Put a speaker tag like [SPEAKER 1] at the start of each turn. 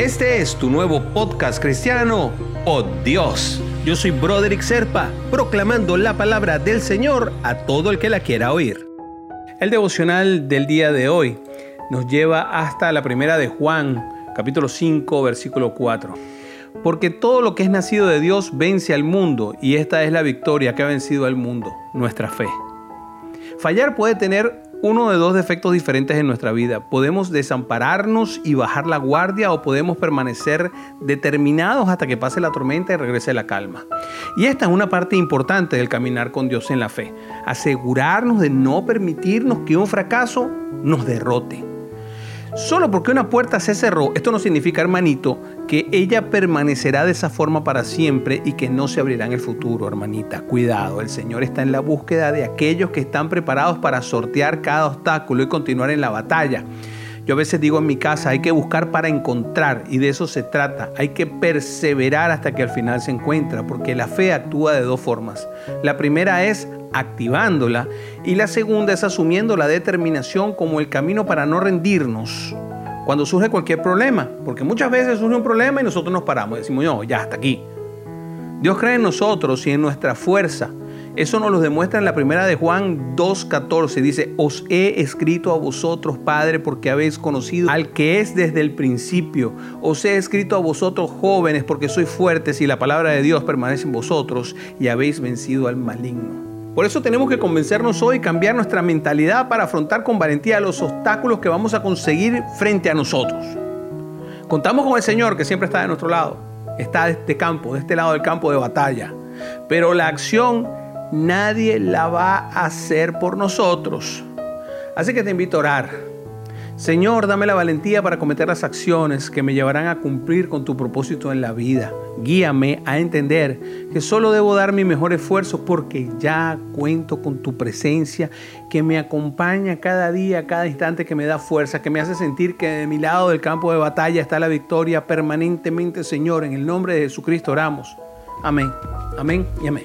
[SPEAKER 1] Este es tu nuevo podcast cristiano, Oh Dios. Yo soy Broderick Serpa, proclamando la palabra del Señor a todo el que la quiera oír. El devocional del día de hoy nos lleva hasta la primera de Juan, capítulo 5, versículo 4. Porque todo lo que es nacido de Dios vence al mundo y esta es la victoria que ha vencido al mundo, nuestra fe. Fallar puede tener uno de dos defectos diferentes en nuestra vida. Podemos desampararnos y bajar la guardia o podemos permanecer determinados hasta que pase la tormenta y regrese la calma. Y esta es una parte importante del caminar con Dios en la fe. Asegurarnos de no permitirnos que un fracaso nos derrote. Solo porque una puerta se cerró, esto no significa, hermanito, que ella permanecerá de esa forma para siempre y que no se abrirá en el futuro, hermanita. Cuidado, el Señor está en la búsqueda de aquellos que están preparados para sortear cada obstáculo y continuar en la batalla. Yo a veces digo en mi casa, hay que buscar para encontrar y de eso se trata. Hay que perseverar hasta que al final se encuentra, porque la fe actúa de dos formas. La primera es activándola y la segunda es asumiendo la determinación como el camino para no rendirnos cuando surge cualquier problema, porque muchas veces surge un problema y nosotros nos paramos y decimos, no, ya hasta aquí. Dios cree en nosotros y en nuestra fuerza. Eso nos lo demuestra en la primera de Juan 2.14. Dice, os he escrito a vosotros, Padre, porque habéis conocido al que es desde el principio. Os he escrito a vosotros, jóvenes, porque sois fuertes y la palabra de Dios permanece en vosotros y habéis vencido al maligno. Por eso tenemos que convencernos hoy cambiar nuestra mentalidad para afrontar con valentía los obstáculos que vamos a conseguir frente a nosotros. Contamos con el Señor que siempre está de nuestro lado, está de este campo, de este lado del campo de batalla. Pero la acción nadie la va a hacer por nosotros. Así que te invito a orar Señor, dame la valentía para cometer las acciones que me llevarán a cumplir con tu propósito en la vida. Guíame a entender que solo debo dar mi mejor esfuerzo porque ya cuento con tu presencia que me acompaña cada día, cada instante, que me da fuerza, que me hace sentir que de mi lado del campo de batalla está la victoria permanentemente, Señor. En el nombre de Jesucristo oramos. Amén, amén y amén.